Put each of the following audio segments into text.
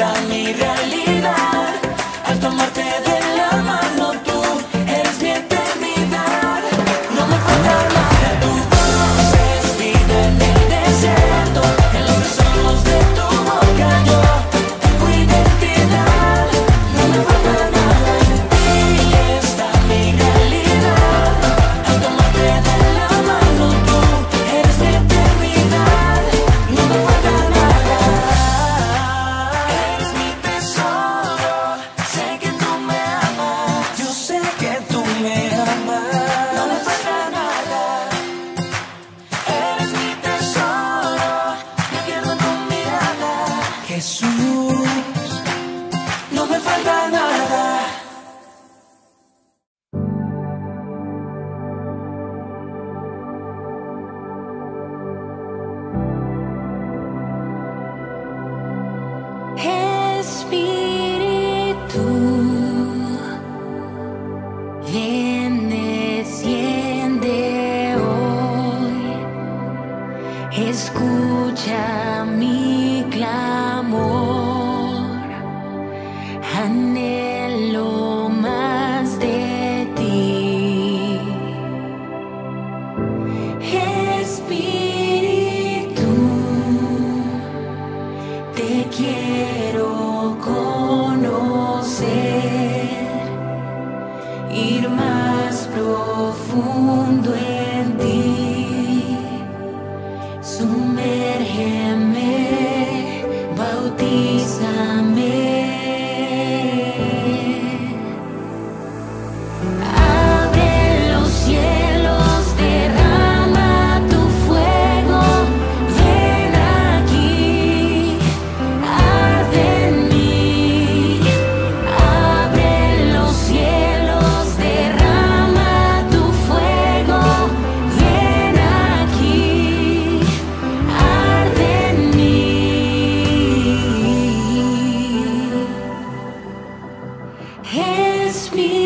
está mi His spirit.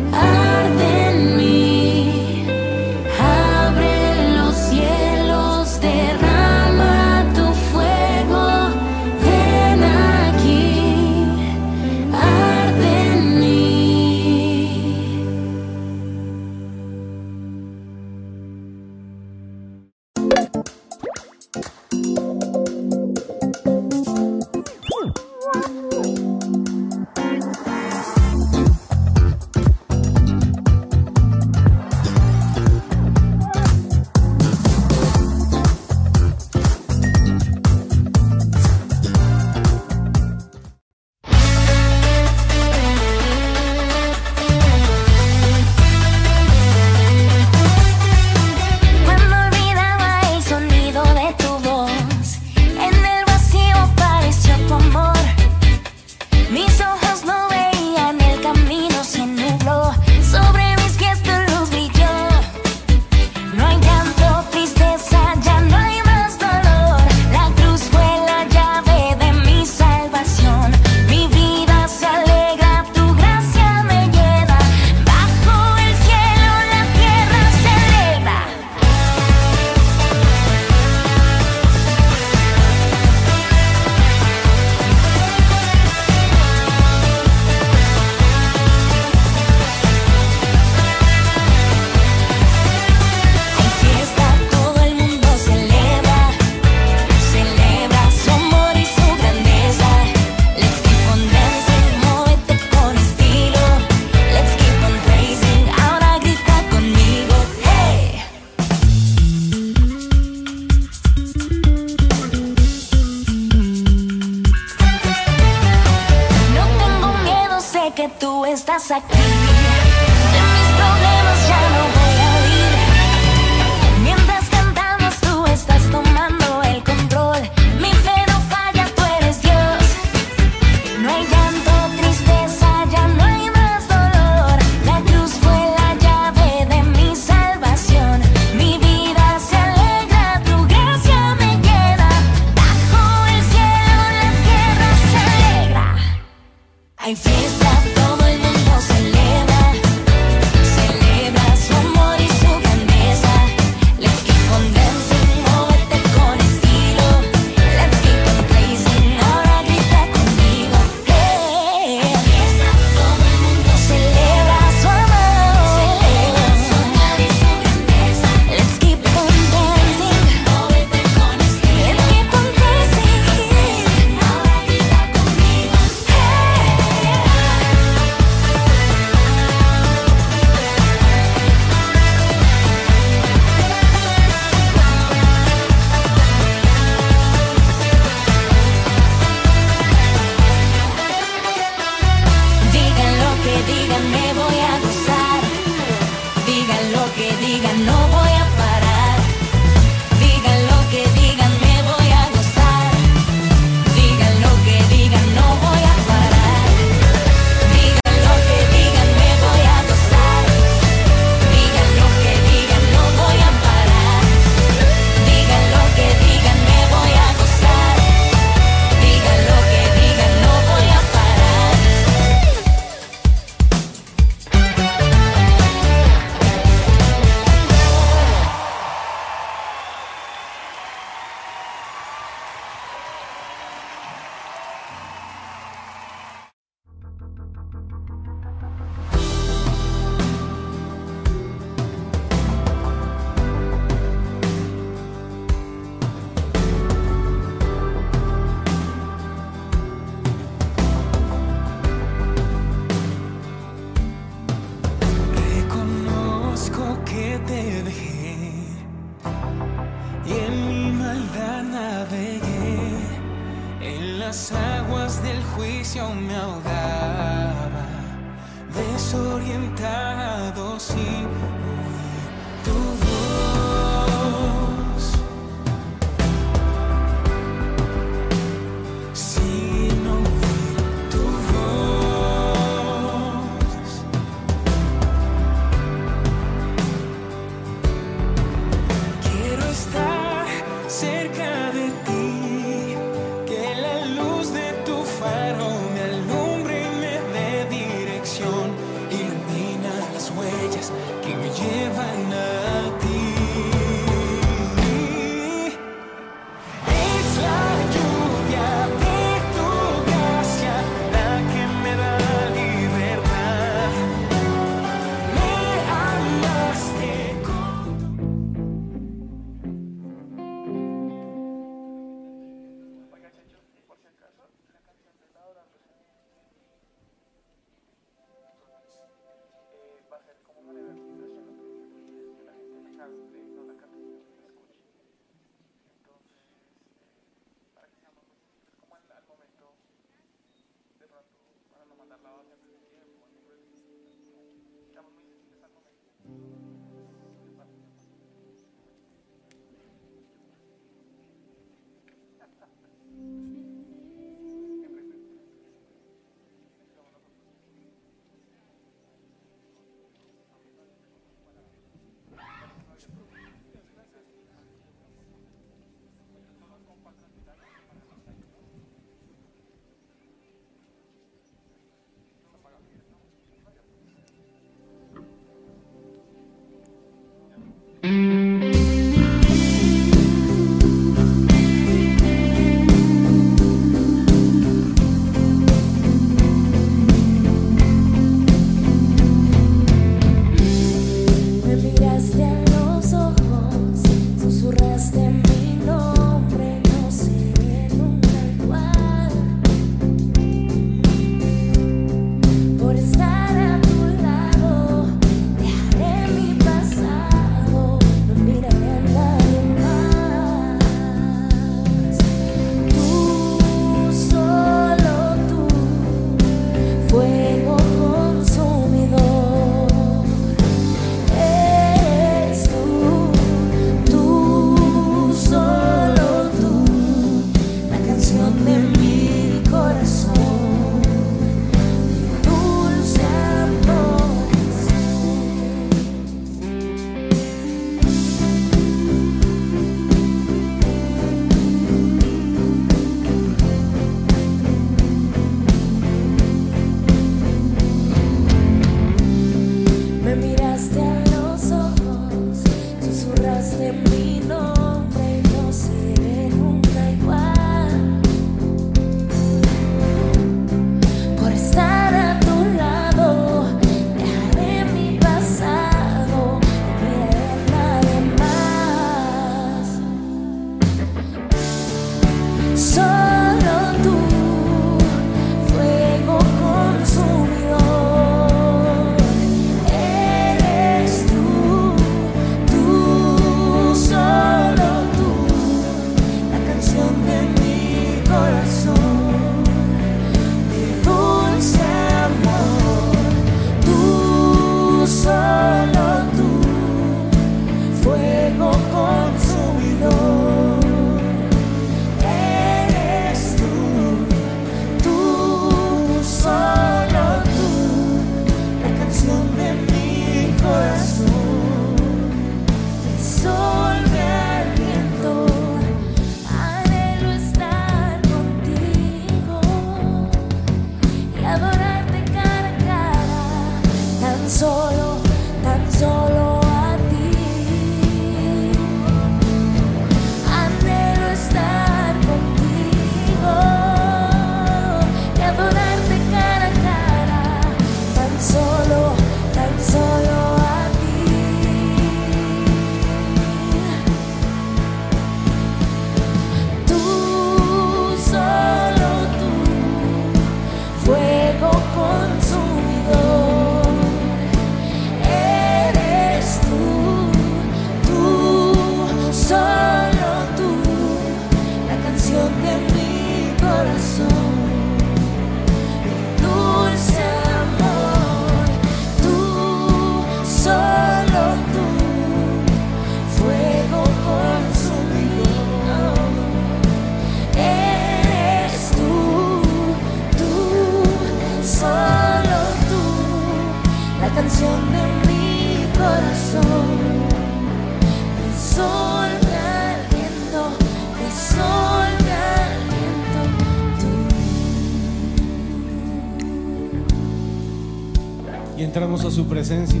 Entramos a su presencia.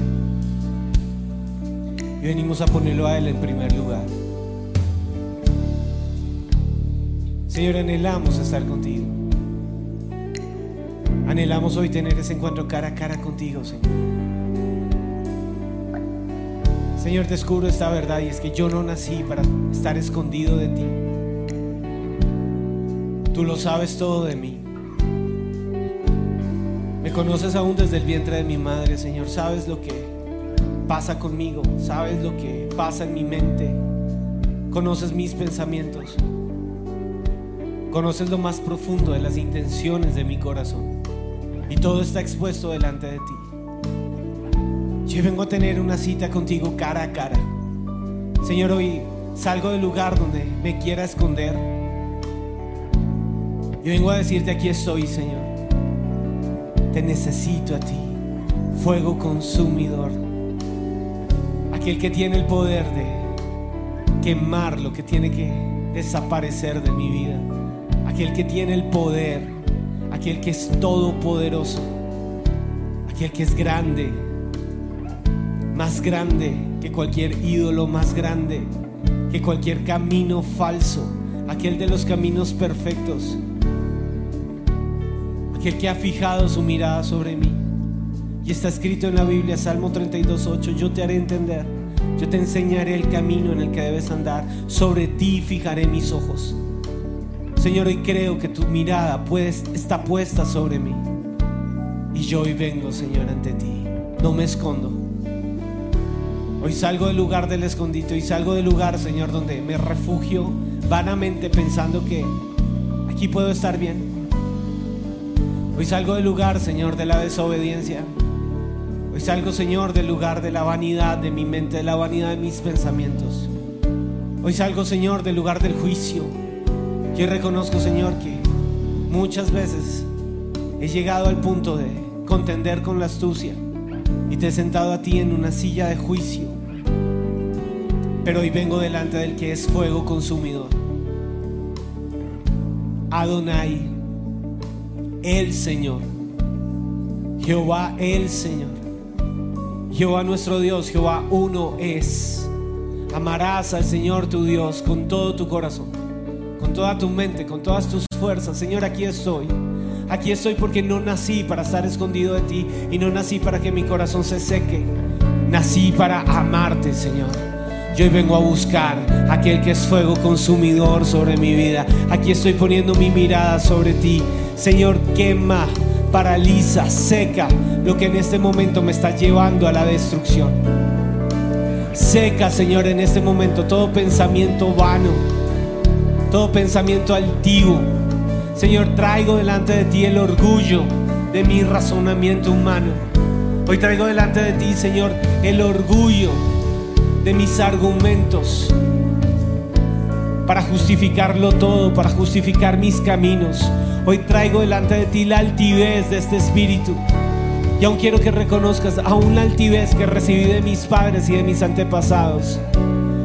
Y venimos a ponerlo a Él en primer lugar. Señor, anhelamos estar contigo. Anhelamos hoy tener ese encuentro cara a cara contigo, Señor. Señor, descubro esta verdad y es que yo no nací para estar escondido de ti. Tú lo sabes todo de mí. Me conoces aún desde el vientre de mi madre, Señor. Sabes lo que pasa conmigo. Sabes lo que pasa en mi mente. Conoces mis pensamientos. Conoces lo más profundo de las intenciones de mi corazón. Y todo está expuesto delante de ti. Yo vengo a tener una cita contigo cara a cara. Señor, hoy salgo del lugar donde me quiera esconder. Yo vengo a decirte, aquí estoy, Señor. Te necesito a ti, fuego consumidor. Aquel que tiene el poder de quemar lo que tiene que desaparecer de mi vida. Aquel que tiene el poder, aquel que es todopoderoso, aquel que es grande, más grande que cualquier ídolo, más grande que cualquier camino falso, aquel de los caminos perfectos, aquel que ha fijado su mirada sobre mí. Y está escrito en la Biblia, Salmo 32.8, yo te haré entender, yo te enseñaré el camino en el que debes andar, sobre ti fijaré mis ojos. Señor, hoy creo que tu mirada está puesta sobre mí. Y yo hoy vengo, Señor, ante ti. No me escondo. Hoy salgo del lugar del escondite y salgo del lugar, Señor, donde me refugio vanamente pensando que aquí puedo estar bien. Hoy salgo del lugar, Señor, de la desobediencia. Hoy salgo, Señor, del lugar de la vanidad de mi mente, de la vanidad de mis pensamientos. Hoy salgo, Señor, del lugar del juicio. Yo reconozco, Señor, que muchas veces he llegado al punto de contender con la astucia y te he sentado a ti en una silla de juicio. Pero hoy vengo delante del que es fuego consumidor. Adonai, el Señor. Jehová, el Señor. Jehová nuestro Dios, Jehová uno es. Amarás al Señor tu Dios con todo tu corazón, con toda tu mente, con todas tus fuerzas. Señor, aquí estoy. Aquí estoy porque no nací para estar escondido de ti y no nací para que mi corazón se seque. Nací para amarte, Señor. Yo hoy vengo a buscar aquel que es fuego consumidor sobre mi vida. Aquí estoy poniendo mi mirada sobre ti. Señor, quema, paraliza, seca lo que en este momento me está llevando a la destrucción. Seca, Señor, en este momento todo pensamiento vano, todo pensamiento altivo. Señor, traigo delante de ti el orgullo de mi razonamiento humano. Hoy traigo delante de ti, Señor, el orgullo de mis argumentos para justificarlo todo, para justificar mis caminos. Hoy traigo delante de ti la altivez de este espíritu. Y aún quiero que reconozcas aún la altivez que recibí de mis padres y de mis antepasados.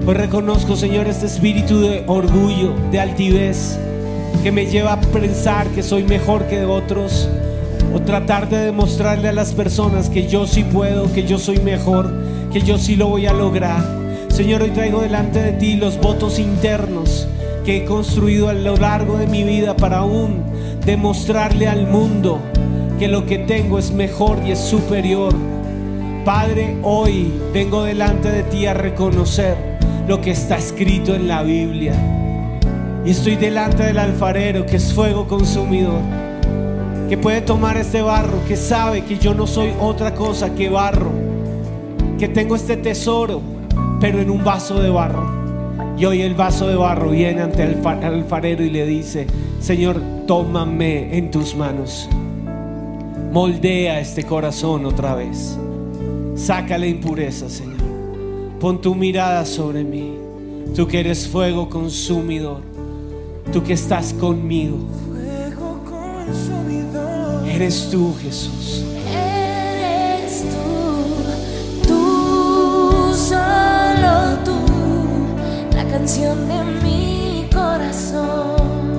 Hoy reconozco, Señor, este espíritu de orgullo, de altivez, que me lleva a pensar que soy mejor que otros o tratar de demostrarle a las personas que yo sí puedo, que yo soy mejor, que yo sí lo voy a lograr. Señor, hoy traigo delante de ti los votos internos que he construido a lo largo de mi vida para aún demostrarle al mundo que lo que tengo es mejor y es superior. Padre, hoy vengo delante de ti a reconocer lo que está escrito en la Biblia. Y estoy delante del alfarero que es fuego consumidor, que puede tomar este barro, que sabe que yo no soy otra cosa que barro, que tengo este tesoro, pero en un vaso de barro. Y hoy el vaso de barro viene ante el fa- alfarero y le dice, Señor, tómame en tus manos. Moldea este corazón otra vez. Saca la impureza, Señor. Pon tu mirada sobre mí. Tú que eres fuego consumidor. Tú que estás conmigo. Fuego consumidor. Eres tú, Jesús. Canción de mi corazón,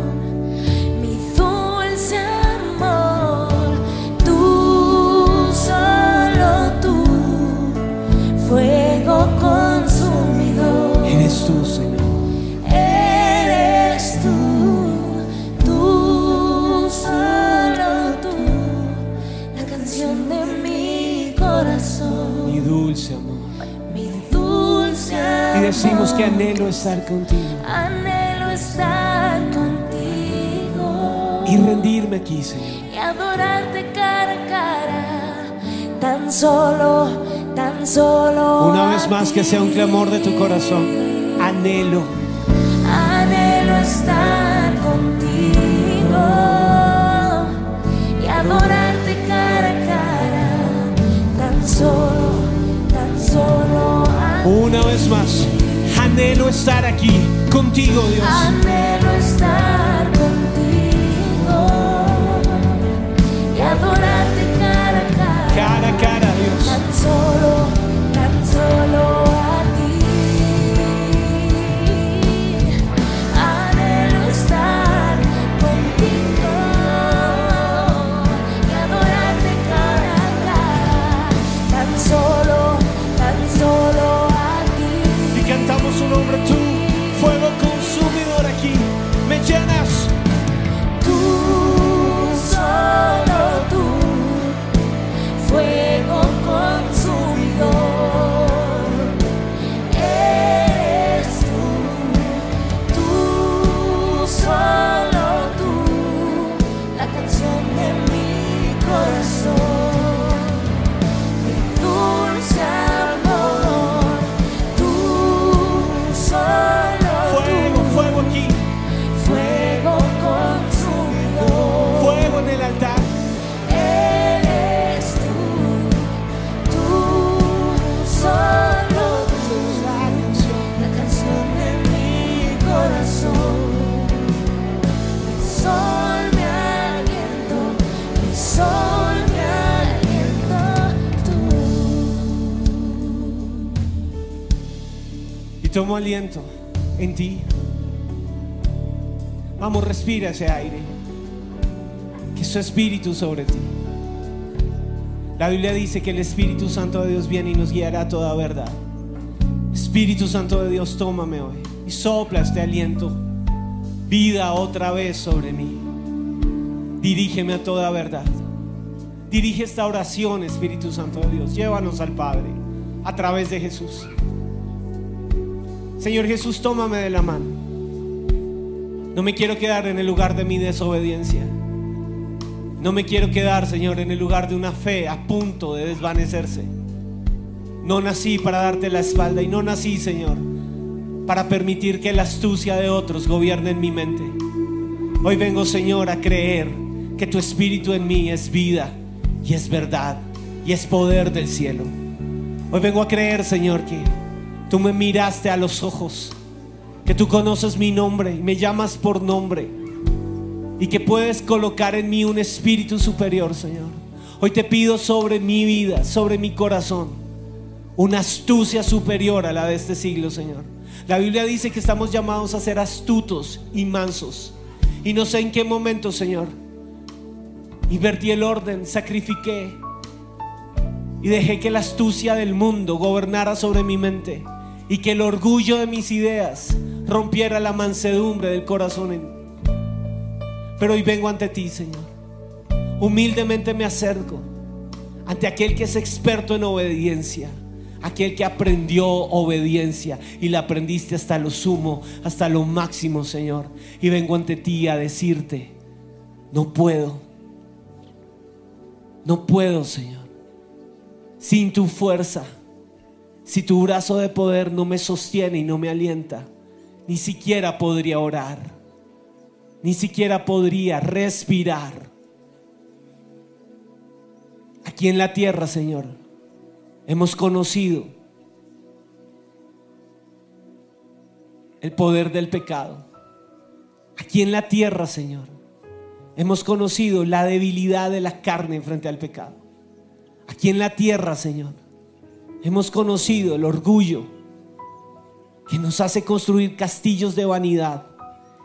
decimos que anhelo estar contigo. anhelo estar contigo Y rendirme aquí, Señor. y adorarte cara a cara, tan solo, tan solo. Una vez más que sea un clamor de tu corazón. Anhelo. Anhelo estar contigo y adorarte cara a cara, tan solo, tan solo. Una vez más. Anhelo estar aquí contigo, Dios. Anhelo estar contigo y adorarte cara a cara, Cara a cara, Dios. tan solo, tan solo tomo aliento en ti. Vamos, respira ese aire. Que su espíritu sobre ti. La Biblia dice que el Espíritu Santo de Dios viene y nos guiará a toda verdad. Espíritu Santo de Dios, tómame hoy y sopla este aliento. Vida otra vez sobre mí. Dirígeme a toda verdad. Dirige esta oración, Espíritu Santo de Dios. Llévanos al Padre a través de Jesús. Señor Jesús, tómame de la mano. No me quiero quedar en el lugar de mi desobediencia. No me quiero quedar, Señor, en el lugar de una fe a punto de desvanecerse. No nací para darte la espalda y no nací, Señor, para permitir que la astucia de otros gobierne en mi mente. Hoy vengo, Señor, a creer que tu espíritu en mí es vida y es verdad y es poder del cielo. Hoy vengo a creer, Señor, que tú me miraste a los ojos, que tú conoces mi nombre y me llamas por nombre y que puedes colocar en mí un espíritu superior, Señor. Hoy te pido sobre mi vida, sobre mi corazón, una astucia superior a la de este siglo, Señor. La Biblia dice que estamos llamados a ser astutos y mansos. Y no sé en qué momento, Señor, invertí el orden, sacrifiqué y dejé que la astucia del mundo gobernara sobre mi mente y que el orgullo de mis ideas rompiera la mansedumbre del corazón en mí. Pero hoy vengo ante ti, Señor. Humildemente me acerco ante aquel que es experto en obediencia, aquel que aprendió obediencia y la aprendiste hasta lo sumo, hasta lo máximo, Señor. Y vengo ante ti a decirte, no puedo, no puedo, Señor, sin tu fuerza, si tu brazo de poder no me sostiene y no me alienta, ni siquiera podría orar ni siquiera podría respirar. Aquí en la tierra, Señor, hemos conocido el poder del pecado. Aquí en la tierra, Señor, hemos conocido la debilidad de la carne frente al pecado. Aquí en la tierra, Señor, hemos conocido el orgullo que nos hace construir castillos de vanidad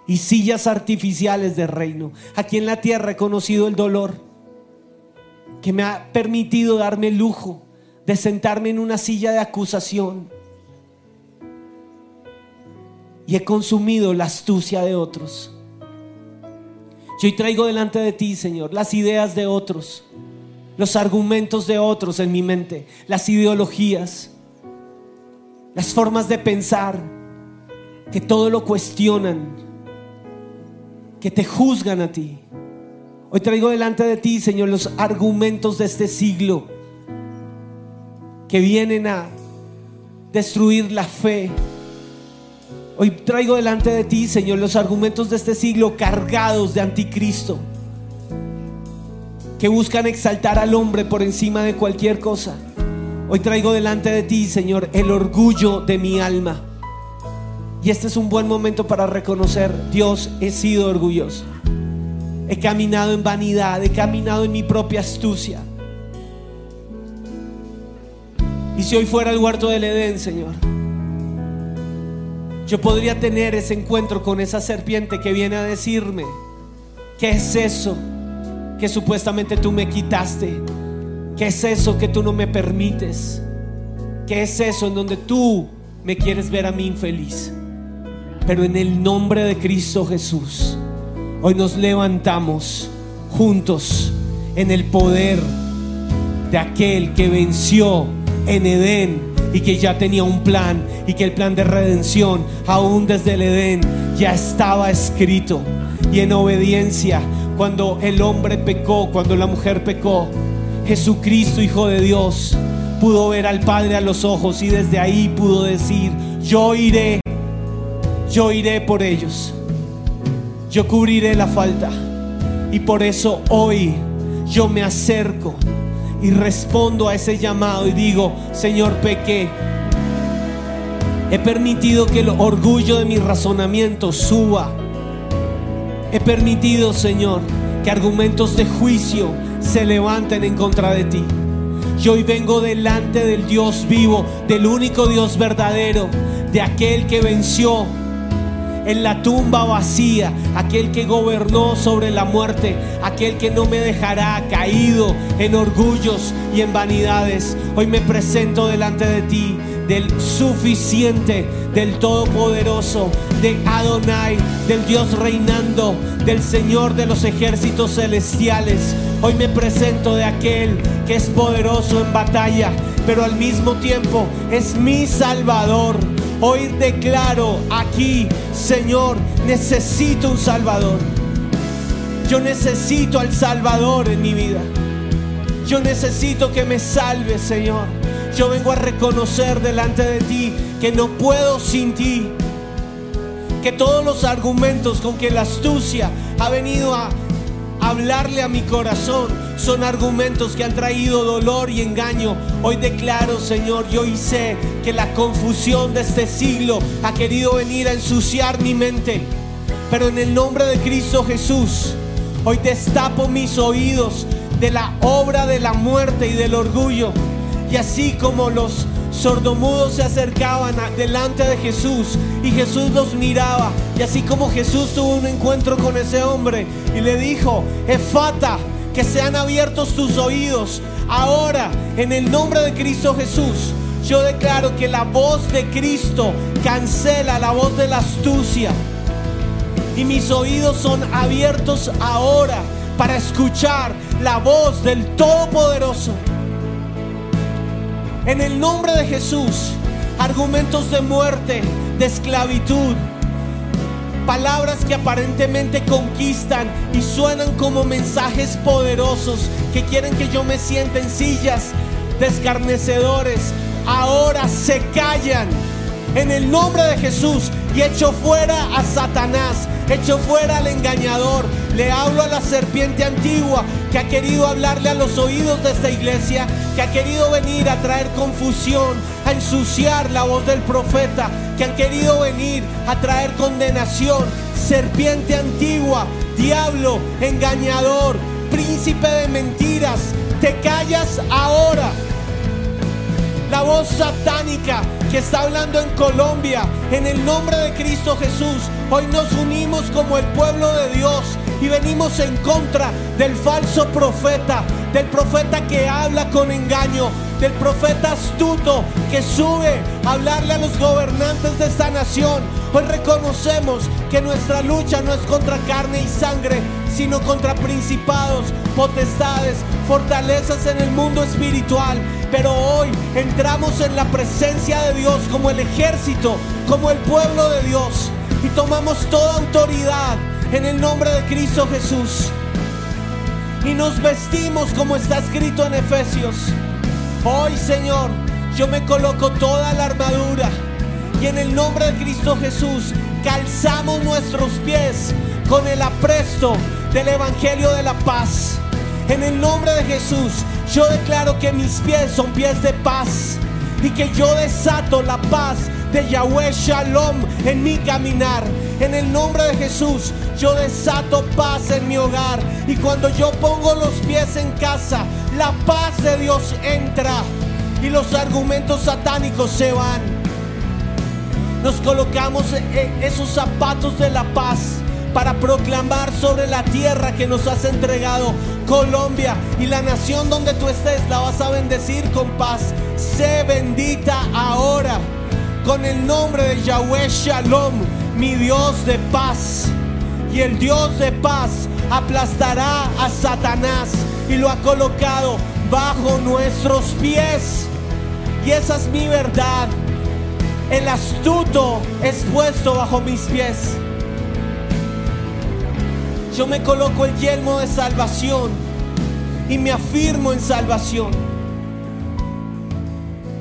y sillas artificiales de reino. Aquí en la tierra he conocido el dolor que me ha permitido darme el lujo de sentarme en una silla de acusación. Y he consumido la astucia de otros. Yo traigo delante de ti, Señor, las ideas de otros, los argumentos de otros en mi mente, las ideologías, las formas de pensar que todo lo cuestionan, que te juzgan a ti. Hoy traigo delante de ti, Señor, los argumentos de este siglo que vienen a destruir la fe. Hoy traigo delante de ti, Señor, los argumentos de este siglo cargados de anticristo, que buscan exaltar al hombre por encima de cualquier cosa. Hoy traigo delante de ti, Señor, el orgullo de mi alma. Y este es un buen momento para reconocer, Dios, he sido orgulloso. He caminado en vanidad, he caminado en mi propia astucia. Y si hoy fuera el huerto del Edén, Señor, yo podría tener ese encuentro con esa serpiente que viene a decirme, ¿qué es eso que supuestamente tú me quitaste? ¿Qué es eso que tú no me permites? ¿Qué es eso en donde tú me quieres ver a mí infeliz? Pero en el nombre de Cristo Jesús, hoy nos levantamos juntos en el poder de aquel que venció en Edén y que ya tenía un plan y que el plan de redención aún desde el Edén ya estaba escrito. Y en obediencia, cuando el hombre pecó, cuando la mujer pecó, Jesucristo, Hijo de Dios, pudo ver al Padre a los ojos y desde ahí pudo decir, yo iré yo iré por ellos. Yo cubriré la falta. Y por eso hoy yo me acerco y respondo a ese llamado y digo, Señor, pequé. He permitido que el orgullo de mi razonamiento suba. He permitido, Señor, que argumentos de juicio se levanten en contra de ti. Yo hoy vengo delante del Dios vivo, del único Dios verdadero, de aquel que venció en la tumba vacía, aquel que gobernó sobre la muerte, aquel que no me dejará caído en orgullos y en vanidades. Hoy me presento delante de ti, del suficiente, del todopoderoso, de Adonai, del Dios reinando, del Señor de los ejércitos celestiales. Hoy me presento de aquel que es poderoso en batalla, pero al mismo tiempo es mi Salvador. Hoy declaro aquí, Señor, necesito un Salvador. Yo necesito al Salvador en mi vida. Yo necesito que me salves, Señor. Yo vengo a reconocer delante de ti que no puedo sin ti. Que todos los argumentos con que la astucia ha venido a hablarle a mi corazón son argumentos que han traído dolor y engaño. Hoy declaro, Señor, yo hoy sé que la confusión de este siglo ha querido venir a ensuciar mi mente. Pero en el nombre de Cristo Jesús, hoy destapo mis oídos de la obra de la muerte y del orgullo. Y así como los sordomudos se acercaban delante de Jesús y Jesús los miraba, y así como Jesús tuvo un encuentro con ese hombre y le dijo, Efata, que sean abiertos tus oídos. Ahora, en el nombre de Cristo Jesús, yo declaro que la voz de Cristo cancela la voz de la astucia y mis oídos son abiertos ahora para escuchar la voz del Todopoderoso. En el nombre de Jesús, argumentos de muerte, de esclavitud, palabras que aparentemente conquistan y suenan como mensajes poderosos que quieren que yo me sienta en sillas de escarnecedores, ahora se callan. En el nombre de Jesús y echo fuera a Satanás, echo fuera al engañador. Le hablo a la serpiente antigua que ha querido hablarle a los oídos de esta iglesia, que ha querido venir a traer confusión, a ensuciar la voz del profeta, que han querido venir a traer condenación. Serpiente antigua, diablo, engañador, príncipe de mentiras, te callas ahora la voz satánica que está hablando en Colombia, en el nombre de Cristo Jesús. Hoy nos unimos como el pueblo de Dios y venimos en contra del falso profeta, del profeta que habla con engaño, del profeta astuto que sube a hablarle a los gobernantes de esta nación. Hoy reconocemos que nuestra lucha no es contra carne y sangre, sino contra principados, potestades, fortalezas en el mundo espiritual. Pero hoy entramos en la presencia de Dios como el ejército, como el pueblo de Dios y tomamos toda autoridad en el nombre de Cristo Jesús. Y nos vestimos como está escrito en Efesios. Hoy, Señor, yo me coloco toda la armadura y en el nombre de Cristo Jesús calzamos nuestros pies con el apresto del Evangelio de la paz. En el nombre de Jesús, yo declaro que mis pies son pies de paz y que yo desato la paz de Yahweh Shalom en mi caminar. En el nombre de Jesús, yo desato paz en mi hogar. Y cuando yo pongo los pies en casa, la paz de Dios entra y los argumentos satánicos se van. Nos colocamos eh, esos zapatos de la paz para proclamar sobre la tierra que nos has entregado, Colombia y la nación donde tú estés, la vas a bendecir con paz. Sé bendita ahora con el nombre de Yahweh Shalom, mi Dios de paz. Y el Dios de paz aplastará a Satanás y lo ha colocado bajo nuestros pies. Y esa es mi verdad. El astuto es puesto bajo mis pies. Yo me coloco el yelmo de salvación y me afirmo en salvación.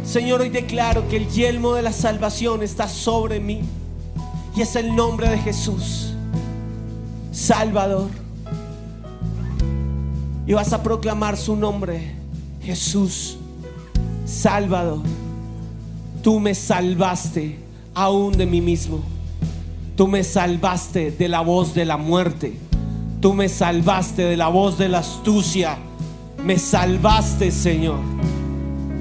Señor, hoy declaro que el yelmo de la salvación está sobre mí y es el nombre de Jesús, Salvador. Y vas a proclamar su nombre, Jesús, Salvador. Tú me salvaste aún de mí mismo. Tú me salvaste de la voz de la muerte. Tú me salvaste de la voz de la astucia. Me salvaste, Señor.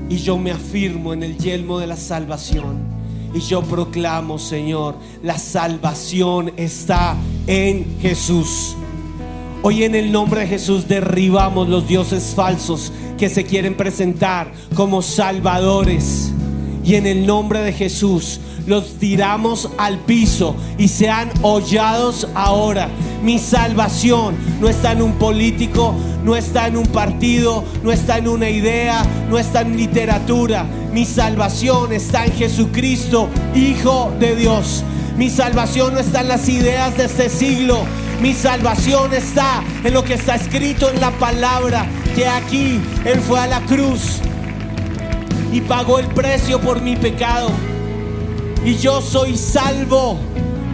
Y yo me afirmo en el yelmo de la salvación. Y yo proclamo, Señor, la salvación está en Jesús. Hoy en el nombre de Jesús derribamos los dioses falsos que se quieren presentar como salvadores. Y en el nombre de Jesús los tiramos al piso y sean hollados ahora. Mi salvación no está en un político, no está en un partido, no está en una idea, no está en literatura. Mi salvación está en Jesucristo, Hijo de Dios. Mi salvación no está en las ideas de este siglo. Mi salvación está en lo que está escrito en la palabra, que aquí Él fue a la cruz y pagó el precio por mi pecado. Y yo soy salvo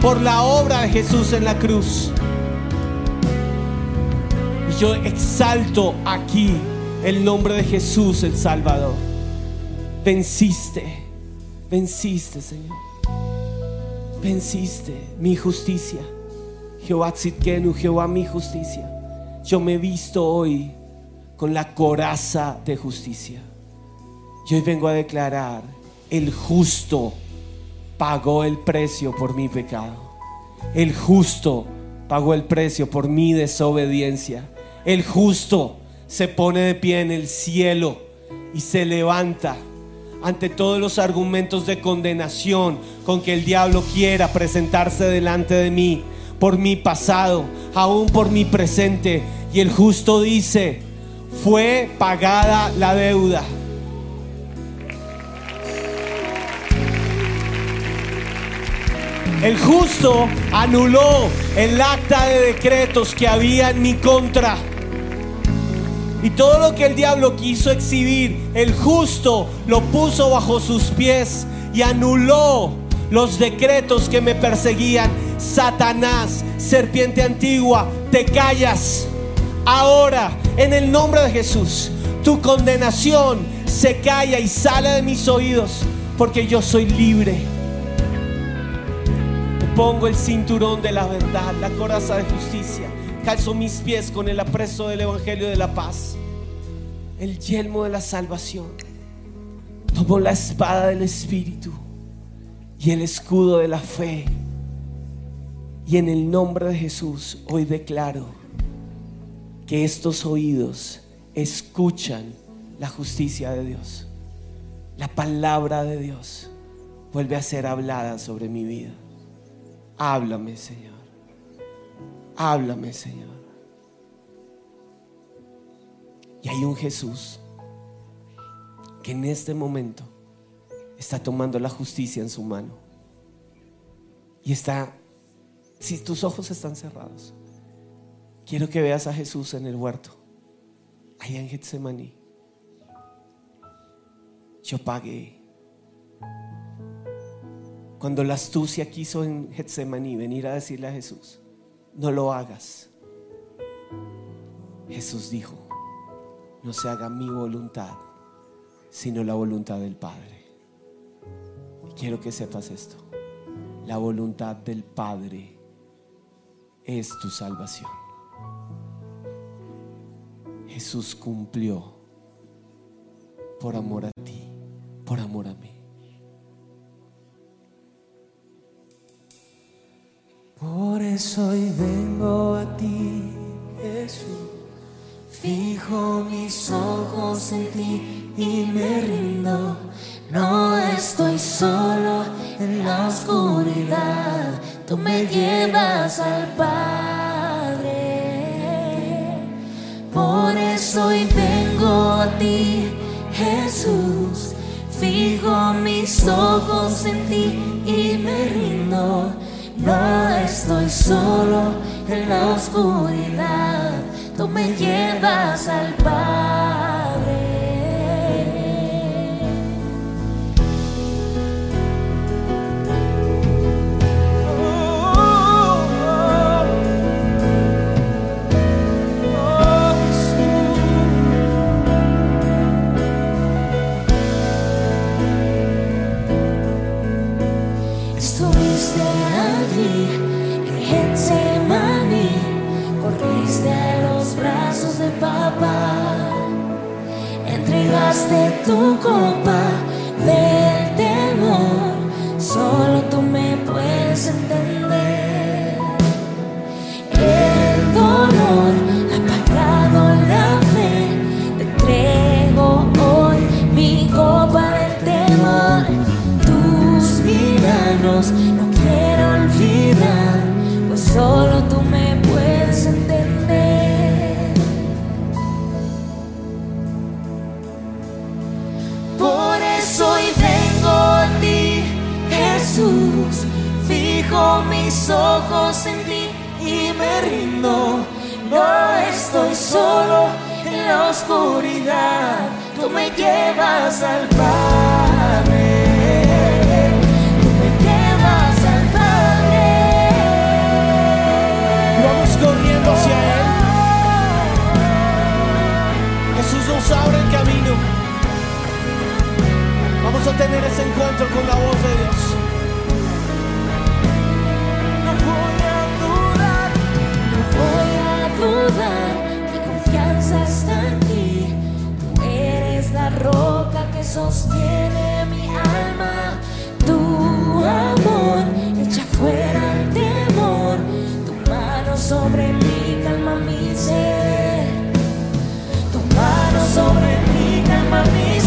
por la obra de Jesús en la cruz. Yo exalto aquí el nombre de Jesús el Salvador. Venciste, venciste Señor. Venciste mi justicia. Jehová Tzidkenu, Jehová mi justicia. Yo me he visto hoy con la coraza de justicia. Y hoy vengo a declarar, el justo pagó el precio por mi pecado. El justo pagó el precio por mi desobediencia. El justo se pone de pie en el cielo y se levanta ante todos los argumentos de condenación con que el diablo quiera presentarse delante de mí por mi pasado, aún por mi presente. Y el justo dice, fue pagada la deuda. El justo anuló el acta de decretos que había en mi contra. Y todo lo que el diablo quiso exhibir, el justo lo puso bajo sus pies y anuló los decretos que me perseguían. Satanás, serpiente antigua, te callas. Ahora, en el nombre de Jesús, tu condenación se calla y sale de mis oídos, porque yo soy libre. Pongo el cinturón de la verdad, la coraza de justicia. Calzo mis pies con el apreso del Evangelio de la paz. El yelmo de la salvación. Tomo la espada del Espíritu y el escudo de la fe. Y en el nombre de Jesús hoy declaro que estos oídos escuchan la justicia de Dios. La palabra de Dios vuelve a ser hablada sobre mi vida. Háblame, Señor. Háblame, Señor. Y hay un Jesús que en este momento está tomando la justicia en su mano. Y está, si tus ojos están cerrados, quiero que veas a Jesús en el huerto, allá en Getsemaní. Yo pagué. Cuando la astucia quiso en Getsemaní venir a decirle a Jesús, no lo hagas. Jesús dijo, no se haga mi voluntad, sino la voluntad del Padre. Quiero que sepas esto, la voluntad del Padre es tu salvación. Jesús cumplió por amor a ti, por amor a mí. Por eso hoy vengo a ti, Jesús. Fijo mis ojos en ti y me rindo. No estoy solo en la oscuridad. Tú me llevas al Padre. Por eso hoy vengo a ti, Jesús. Fijo mis ojos en ti y me rindo. No estoy solo en la oscuridad. Tú me llevas al Padre. Entregaste tu copa del temor, solo tú me puedes entender. El dolor ha pagado la fe, te entrego hoy mi copa del temor. Tus milagros no quiero olvidar, pues solo tú Fijo mis ojos en ti y me rindo. No estoy solo en la oscuridad. Tú me llevas al Padre. Tú me llevas al Padre. Vamos corriendo hacia Él. Jesús nos abre el camino. Vamos a tener ese encuentro con la voz de Dios. Roca que sostiene mi alma. Tu amor echa fuera el temor. Tu mano sobre mí calma mi ser. Tu mano sobre mí calma mi ser.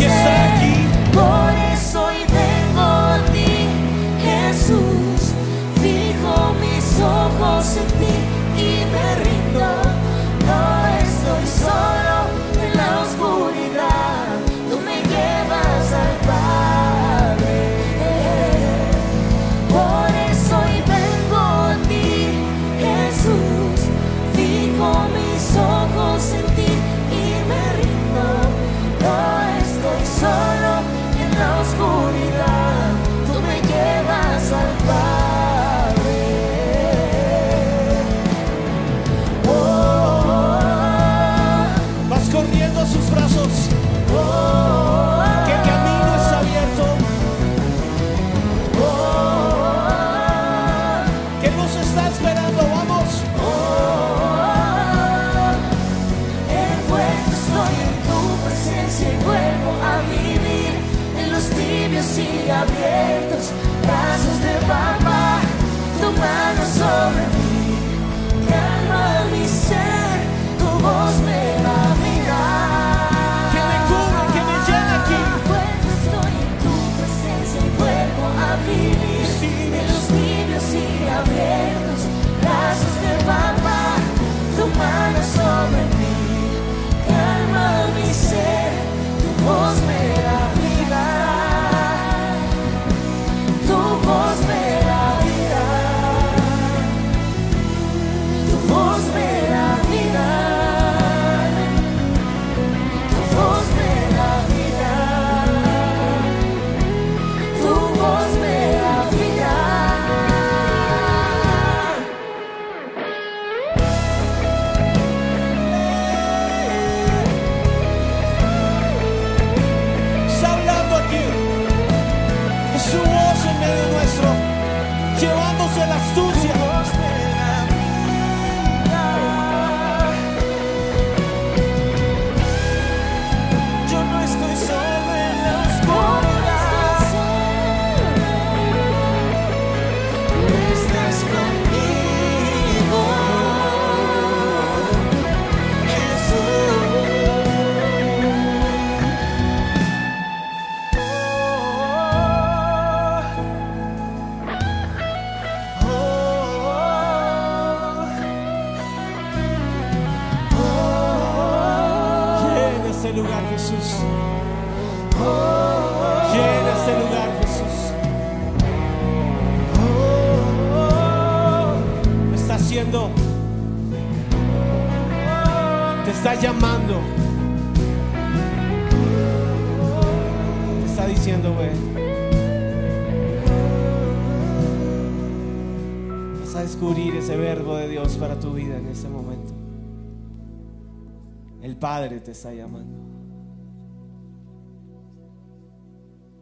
Te está llamando.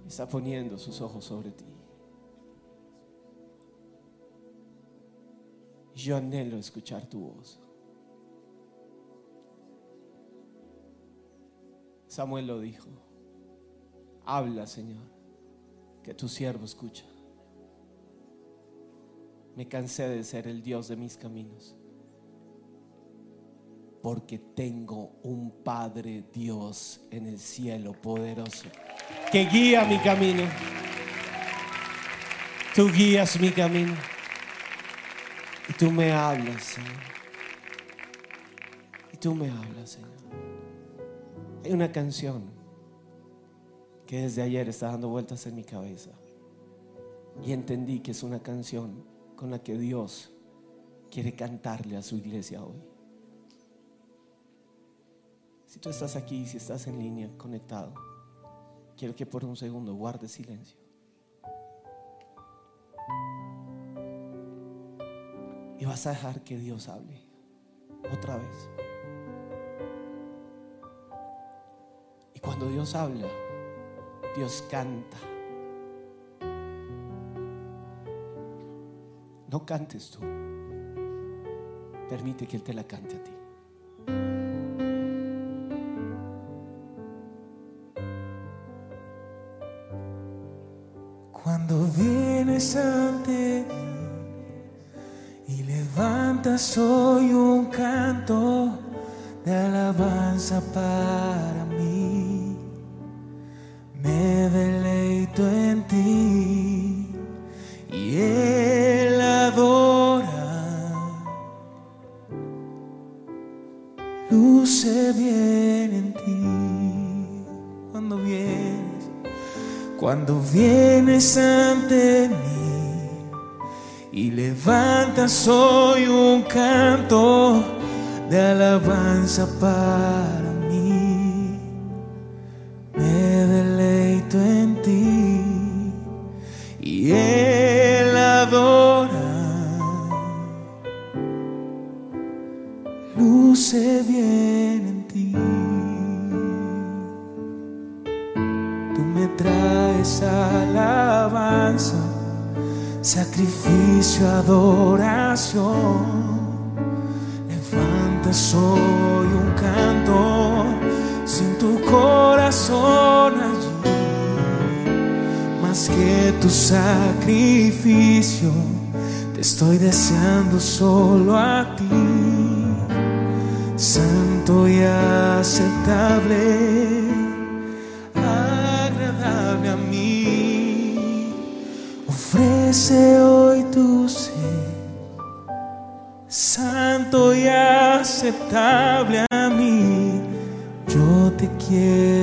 Está poniendo sus ojos sobre ti. Yo anhelo escuchar tu voz. Samuel lo dijo. Habla, Señor, que tu siervo escucha. Me cansé de ser el Dios de mis caminos porque tengo un Padre Dios en el cielo poderoso que guía mi camino. Tú guías mi camino y tú me hablas, Señor. Y tú me hablas, Señor. Hay una canción que desde ayer está dando vueltas en mi cabeza y entendí que es una canción con la que Dios quiere cantarle a su iglesia hoy. Si tú estás aquí, si estás en línea, conectado, quiero que por un segundo guardes silencio. Y vas a dejar que Dios hable otra vez. Y cuando Dios habla, Dios canta. No cantes tú. Permite que Él te la cante a ti. Santo y aceptable a mí. Yo te quiero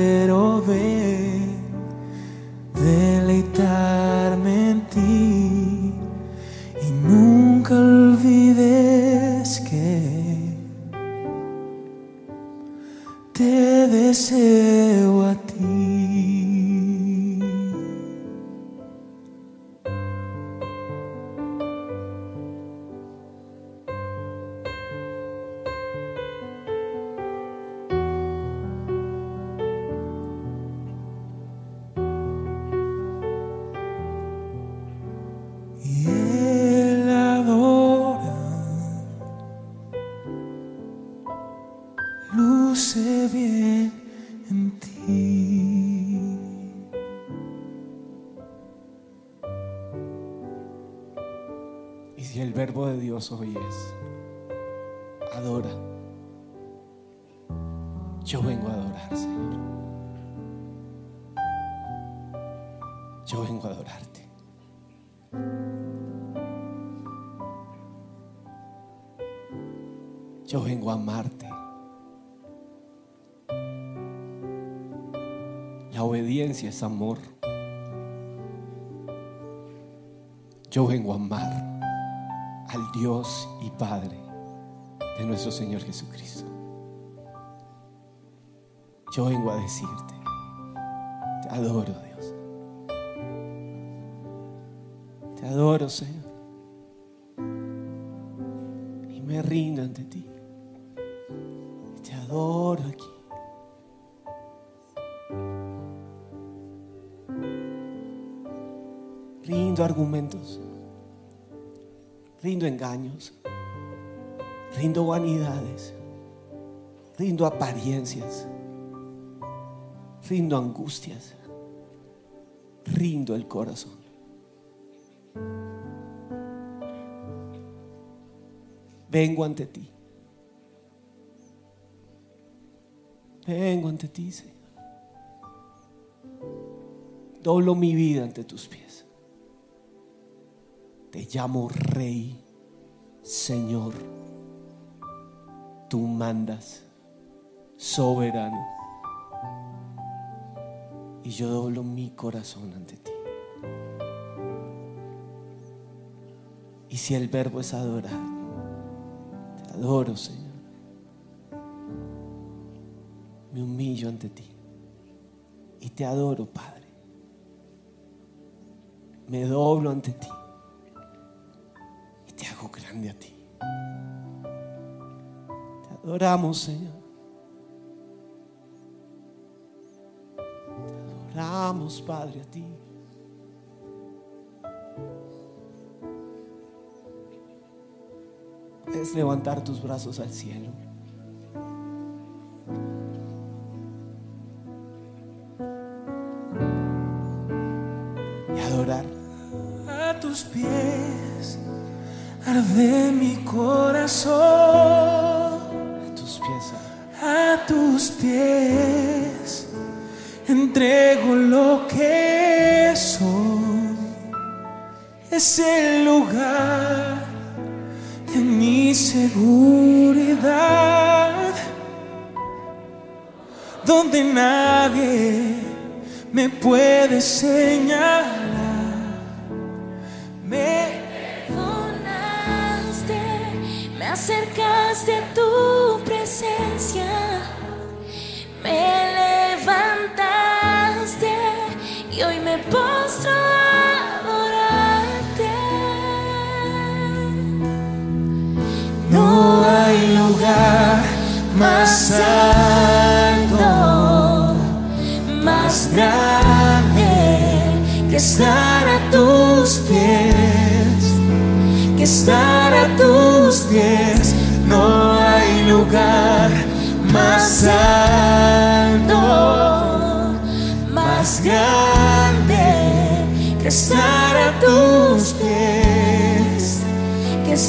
es amor. Yo vengo a amar al Dios y Padre de nuestro Señor Jesucristo. Yo vengo a decirte, te adoro Dios. Te adoro Señor. Rindo engaños. Rindo vanidades. Rindo apariencias. Rindo angustias. Rindo el corazón. Vengo ante ti. Vengo ante ti, Señor. Doblo mi vida ante tus pies. Te llamo Rey, Señor. Tú mandas, soberano. Y yo doblo mi corazón ante ti. Y si el verbo es adorar, te adoro, Señor. Me humillo ante ti. Y te adoro, Padre. Me doblo ante ti grande a ti. Te adoramos, Señor. Te adoramos, Padre, a ti. Es levantar tus brazos al cielo.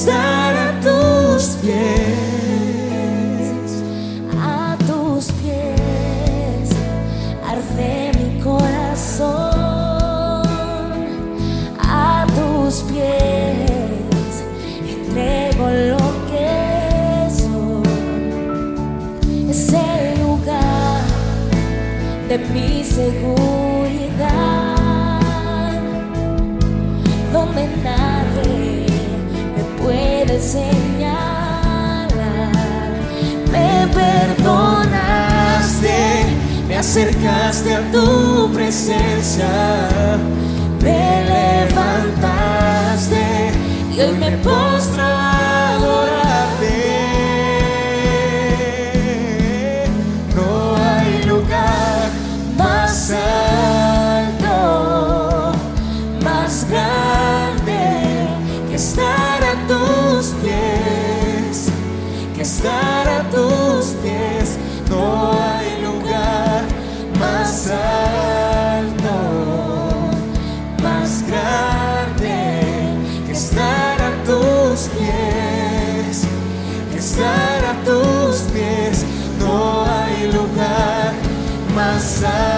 a tus pies, a tus pies, arde mi corazón, a tus pies, entrego lo que soy, es el lugar de mi seguridad, donde me perdonaste, me acercaste a tu presencia, me levantaste y hoy me postro. side.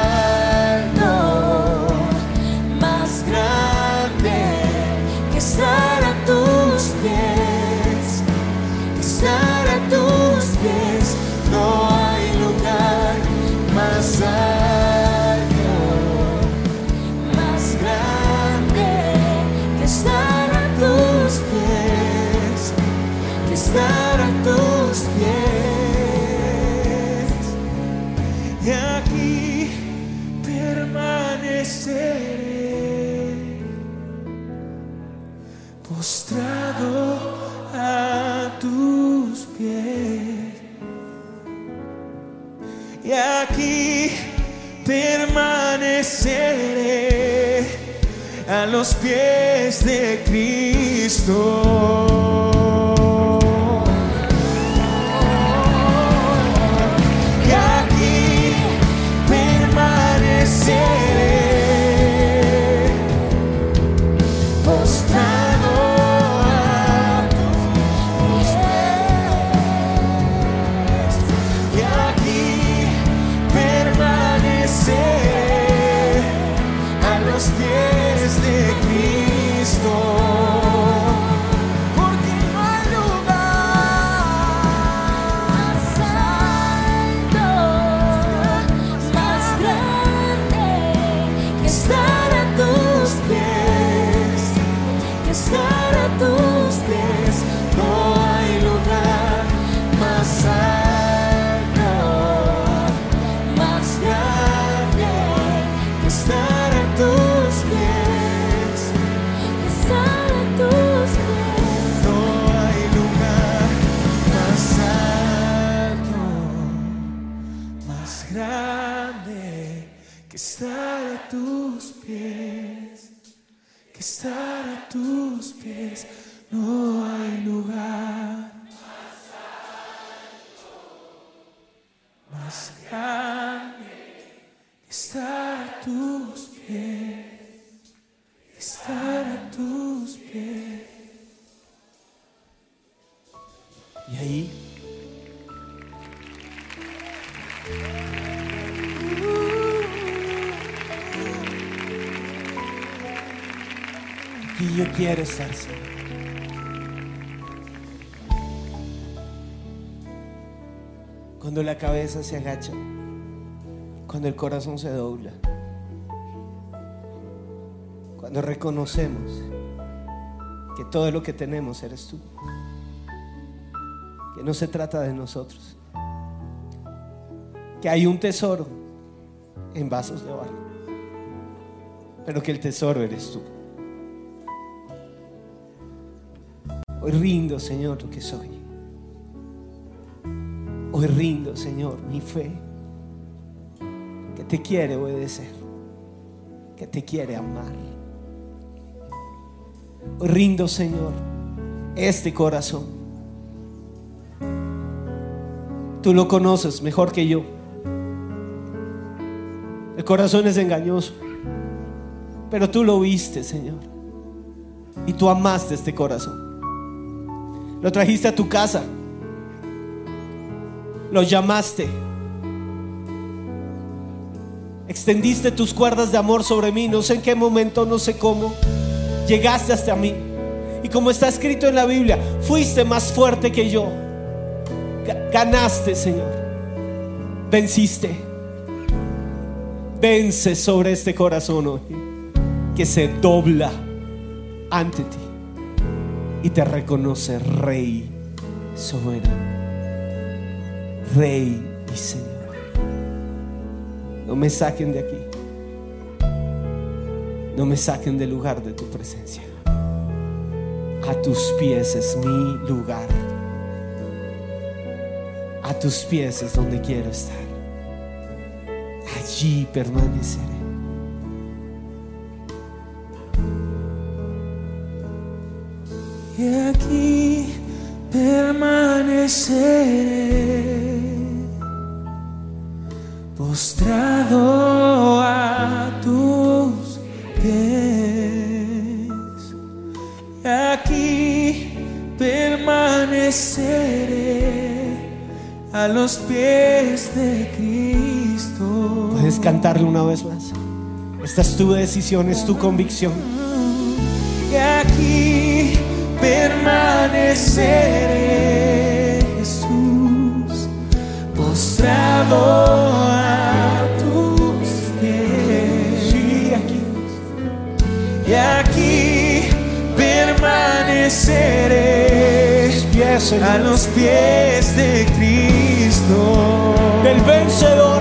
seré a los pies de Cristo. Que aquí permaneceré. La cabeza se agacha, cuando el corazón se dobla, cuando reconocemos que todo lo que tenemos eres tú, que no se trata de nosotros, que hay un tesoro en vasos de barro, pero que el tesoro eres tú. Hoy rindo, Señor, lo que soy. Rindo, Señor, mi fe, que te quiere obedecer, que te quiere amar. Rindo, Señor, este corazón. Tú lo conoces mejor que yo. El corazón es engañoso, pero tú lo viste, Señor. Y tú amaste este corazón. Lo trajiste a tu casa. Lo llamaste. Extendiste tus cuerdas de amor sobre mí. No sé en qué momento, no sé cómo. Llegaste hasta mí. Y como está escrito en la Biblia, fuiste más fuerte que yo. Ga- Ganaste, Señor. Venciste. Vence sobre este corazón hoy. Que se dobla ante ti y te reconoce Rey soberano, Rey y Señor. No me saquen de aquí, no me saquen del lugar de tu presencia. A tus pies es mi lugar, a tus pies es donde quiero estar. Allí permaneceré. y aquí permaneceré a los pies de Cristo. Puedes cantarlo una vez más. Esta es tu decisión, es tu convicción. y aquí permaneceré, Jesús, postrado a tus pies. Sí, aquí. Y aquí permaneceré a los pies de Cristo. Del vencedor,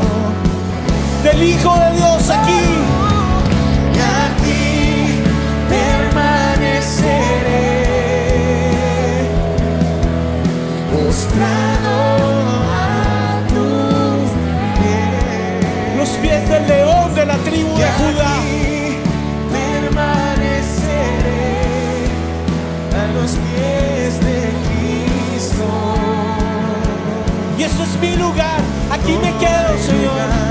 del Hijo de Dios aquí. Mi lugar. Aquí me quedo, Señor.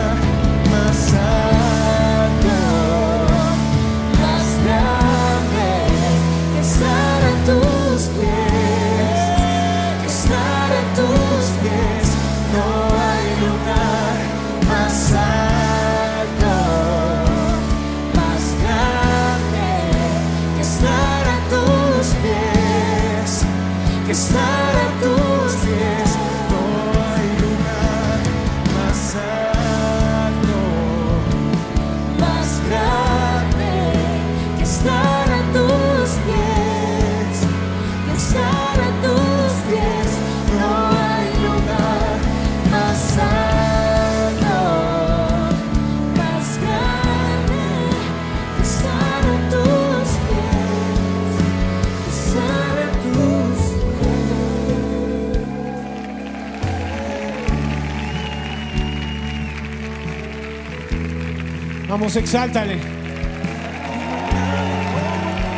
Vamos, exáltale.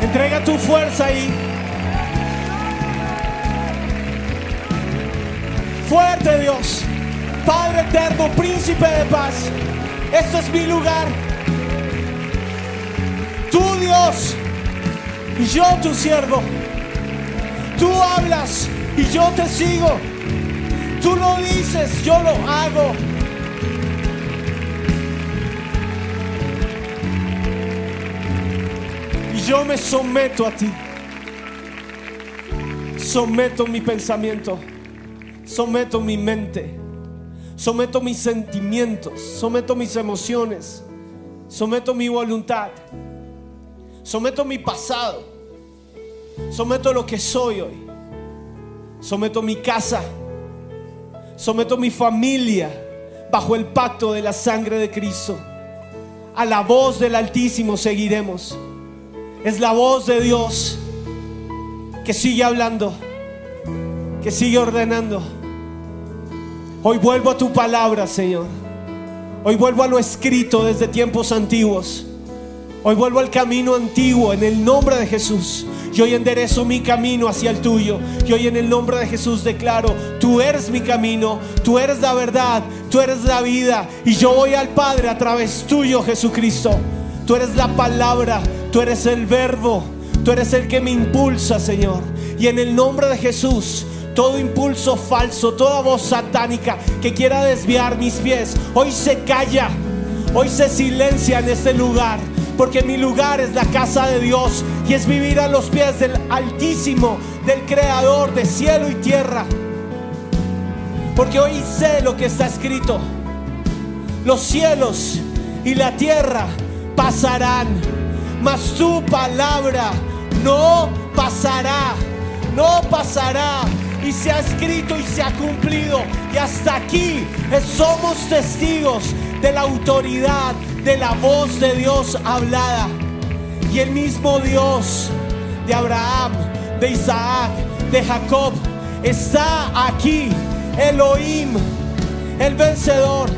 Entrega tu fuerza ahí. Fuerte Dios, Padre eterno, príncipe de paz. Este es mi lugar. Tú Dios, y yo tu siervo. Tú hablas y yo te sigo. Tú lo dices, yo lo hago. Yo me someto a ti. Someto mi pensamiento. Someto mi mente. Someto mis sentimientos. Someto mis emociones. Someto mi voluntad. Someto mi pasado. Someto lo que soy hoy. Someto mi casa. Someto mi familia bajo el pacto de la sangre de Cristo. A la voz del Altísimo seguiremos. Es la voz de Dios que sigue hablando, que sigue ordenando. Hoy vuelvo a tu palabra, Señor. Hoy vuelvo a lo escrito desde tiempos antiguos. Hoy vuelvo al camino antiguo en el nombre de Jesús. Y hoy enderezo mi camino hacia el tuyo. Y hoy en el nombre de Jesús declaro, tú eres mi camino, tú eres la verdad, tú eres la vida. Y yo voy al Padre a través tuyo, Jesucristo. Tú eres la palabra, tú eres el verbo, tú eres el que me impulsa, Señor. Y en el nombre de Jesús, todo impulso falso, toda voz satánica que quiera desviar mis pies, hoy se calla, hoy se silencia en este lugar. Porque mi lugar es la casa de Dios y es vivir a los pies del Altísimo, del Creador de cielo y tierra. Porque hoy sé lo que está escrito. Los cielos y la tierra pasarán, mas tu palabra no pasará, no pasará. Y se ha escrito y se ha cumplido. Y hasta aquí somos testigos de la autoridad, de la voz de Dios hablada. Y el mismo Dios de Abraham, de Isaac, de Jacob, está aquí. Elohim, el vencedor,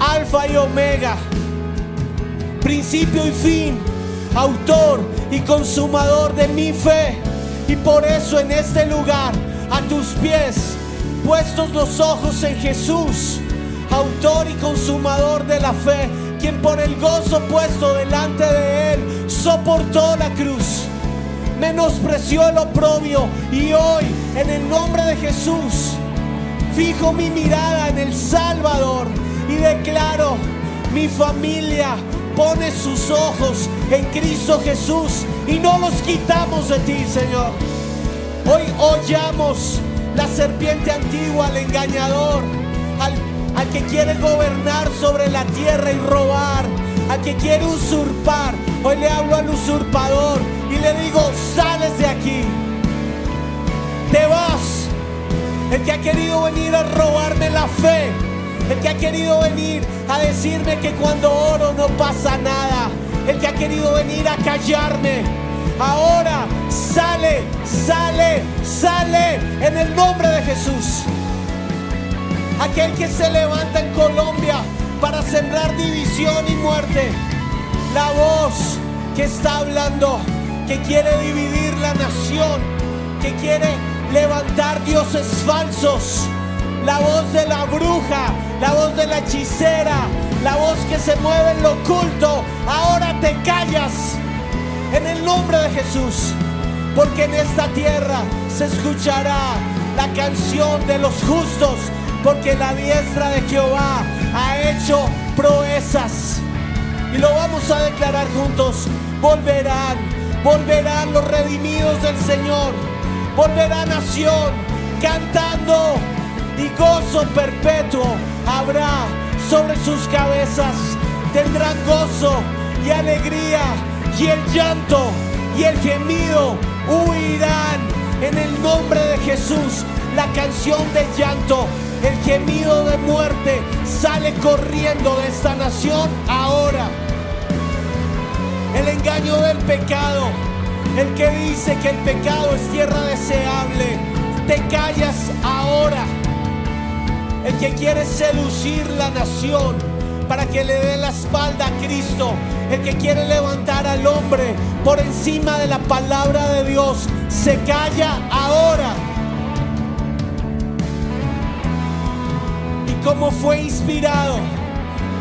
alfa y omega, principio y fin, autor y consumador de mi fe. Y por eso en este lugar, a tus pies, puestos los ojos en Jesús, autor y consumador de la fe, quien por el gozo puesto delante de él soportó la cruz, menospreció el oprobio y hoy en el nombre de Jesús fijo mi mirada en el Salvador y declaro, mi familia pone sus ojos en Cristo Jesús y no los quitamos de ti, Señor. Hoy hollamos la serpiente antigua, al engañador, al, al que quiere gobernar sobre la tierra y robar, al que quiere usurpar. Hoy le hablo al usurpador y le digo, sales de aquí, te vas. El que ha querido venir a robarme la fe, el que ha querido venir a decirme que cuando oro no pasa nada, el que ha querido venir a callarme. Ahora sale, sale, sale en el nombre de Jesús. Aquel que se levanta en Colombia para sembrar división y muerte. La voz que está hablando, que quiere dividir la nación, que quiere levantar dioses falsos. La voz de la bruja, la voz de la hechicera, la voz que se mueve en lo oculto. Ahora te callas en el nombre de Jesús. Porque en esta tierra se escuchará la canción de los justos. Porque la diestra de Jehová ha hecho proezas. Y lo vamos a declarar juntos. Volverán, volverán los redimidos del Señor. Volverá nación cantando y gozo perpetuo habrá sobre sus cabezas. Tendrán gozo y alegría y el llanto y el gemido huirán en el nombre de Jesús. La canción de llanto, el gemido de muerte sale corriendo de esta nación ahora. El engaño del pecado, el que dice que el pecado es tierra deseable, te callas ahora. El que quiere seducir la nación para que le dé la espalda a Cristo, el que quiere levantar al hombre por encima de la palabra de Dios, se calla ahora. Y como fue inspirado,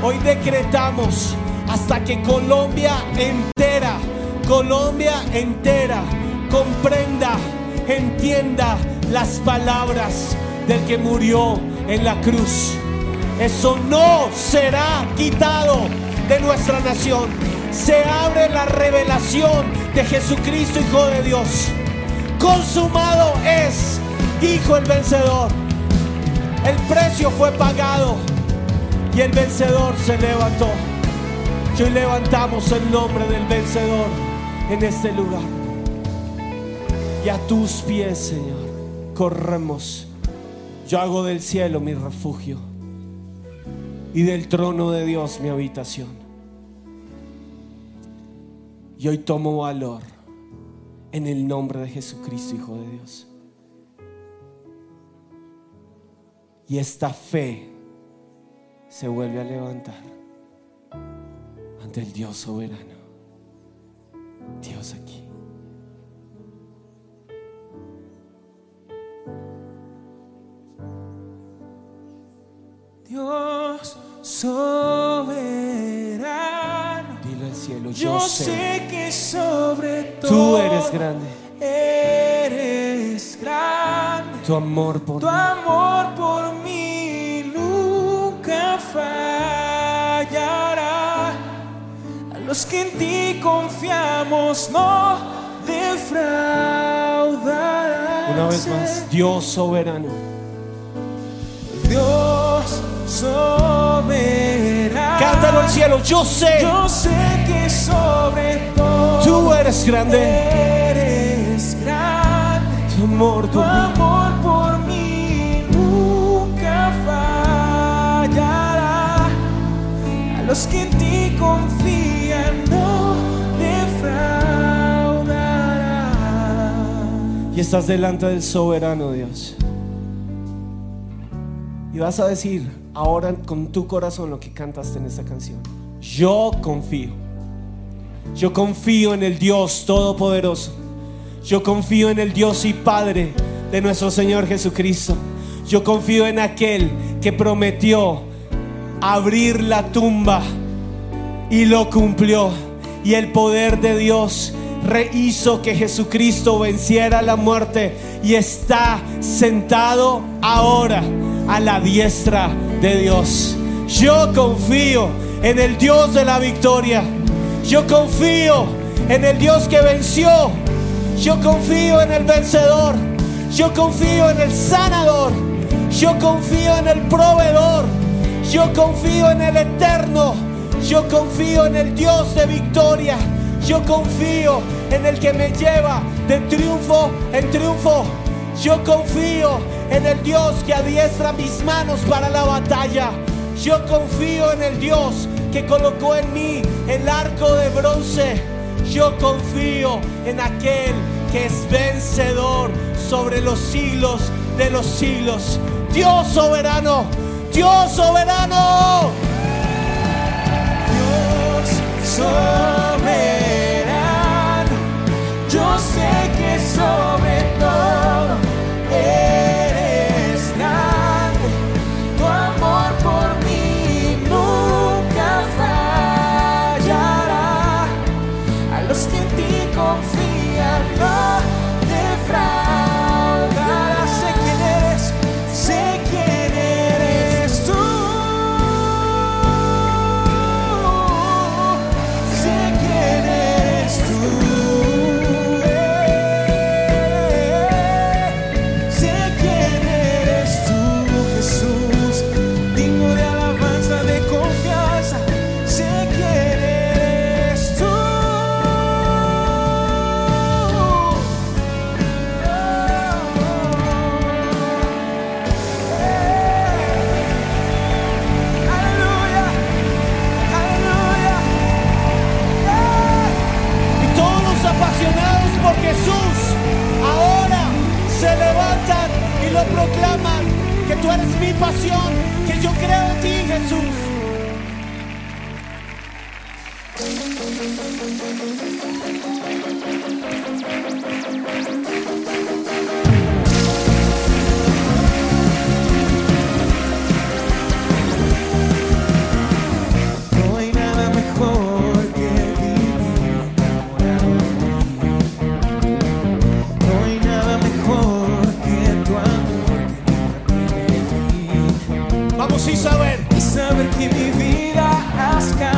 hoy decretamos hasta que Colombia entera, Colombia entera comprenda entienda las palabras del que murió en la cruz. Eso no será quitado de nuestra nación. Se abre la revelación de Jesucristo, Hijo de Dios. Consumado es, dijo el vencedor. El precio fue pagado y el vencedor se levantó. Hoy levantamos el nombre del vencedor en este lugar. Y a tus pies, Señor, corremos. Yo hago del cielo mi refugio y del trono de Dios mi habitación. Y hoy tomo valor en el nombre de Jesucristo, Hijo de Dios. Y esta fe se vuelve a levantar ante el Dios soberano. Dios aquí. Dios soberano. Dile al cielo, Yo sé que sobre todo Tú eres grande. Eres grande. Tu amor por Tu mí. amor por mí nunca fallará. A los que en ti confiamos no defraudarás. Una vez más, Dios soberano. Dios soberano. Cántalo al cielo, yo sé. Yo sé que sobre todo Tú eres grande. eres grande. Tu amor Tu mí. amor por mí nunca fallará. A los que en ti confían no defraudará. Y estás delante del soberano Dios. Y vas a decir ahora con tu corazón lo que cantaste en esta canción. Yo confío. Yo confío en el Dios Todopoderoso. Yo confío en el Dios y Padre de nuestro Señor Jesucristo. Yo confío en aquel que prometió abrir la tumba y lo cumplió. Y el poder de Dios re- hizo que Jesucristo venciera la muerte y está sentado ahora a la diestra de Dios. Yo confío en el Dios de la victoria. Yo confío en el Dios que venció. Yo confío en el vencedor. Yo confío en el sanador. Yo confío en el proveedor. Yo confío en el eterno. Yo confío en el Dios de victoria. Yo confío en el que me lleva de triunfo en triunfo. Yo confío en el Dios que adiestra mis manos para la batalla. Yo confío en el Dios que colocó en mí el arco de bronce. Yo confío en aquel que es vencedor sobre los siglos de los siglos. Dios soberano, Dios soberano. Dios soberano, yo sé que sobre todo mi pasión, que yo creo en ti, Jesús. pena perché mi vida asca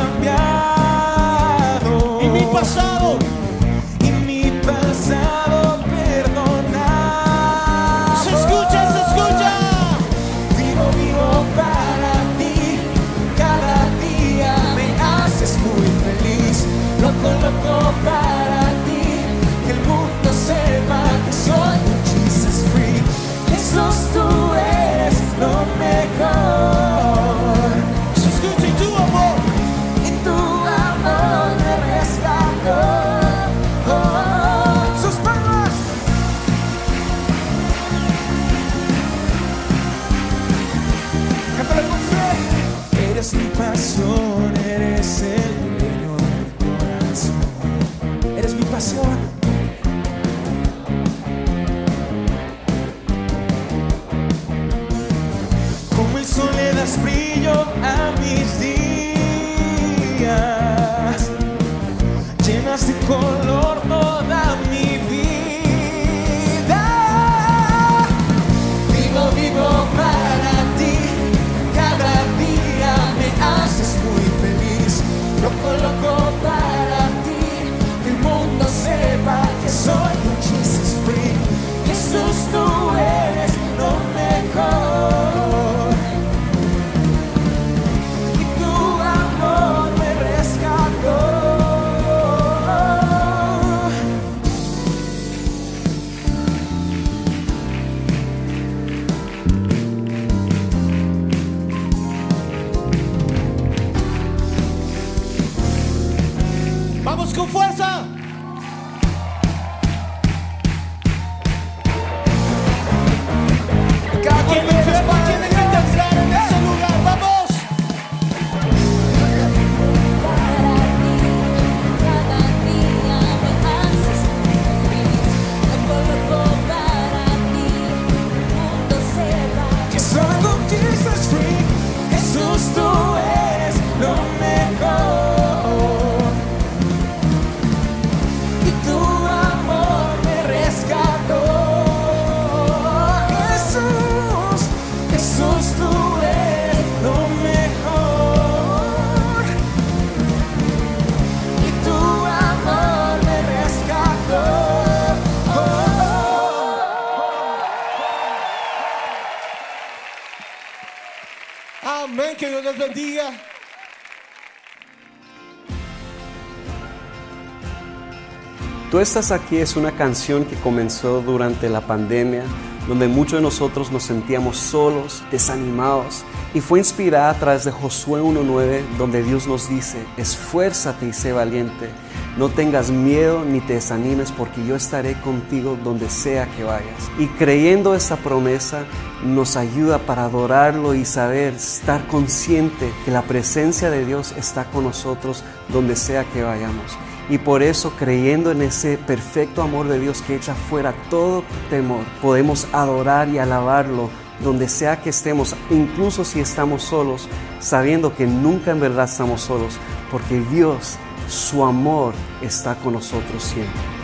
estás aquí es una canción que comenzó durante la pandemia, donde muchos de nosotros nos sentíamos solos, desanimados, y fue inspirada a través de Josué 1.9, donde Dios nos dice, esfuérzate y sé valiente, no tengas miedo ni te desanimes, porque yo estaré contigo donde sea que vayas. Y creyendo esta promesa, nos ayuda para adorarlo y saber, estar consciente que la presencia de Dios está con nosotros donde sea que vayamos. Y por eso, creyendo en ese perfecto amor de Dios que echa fuera todo temor, podemos adorar y alabarlo donde sea que estemos, incluso si estamos solos, sabiendo que nunca en verdad estamos solos, porque Dios, su amor, está con nosotros siempre.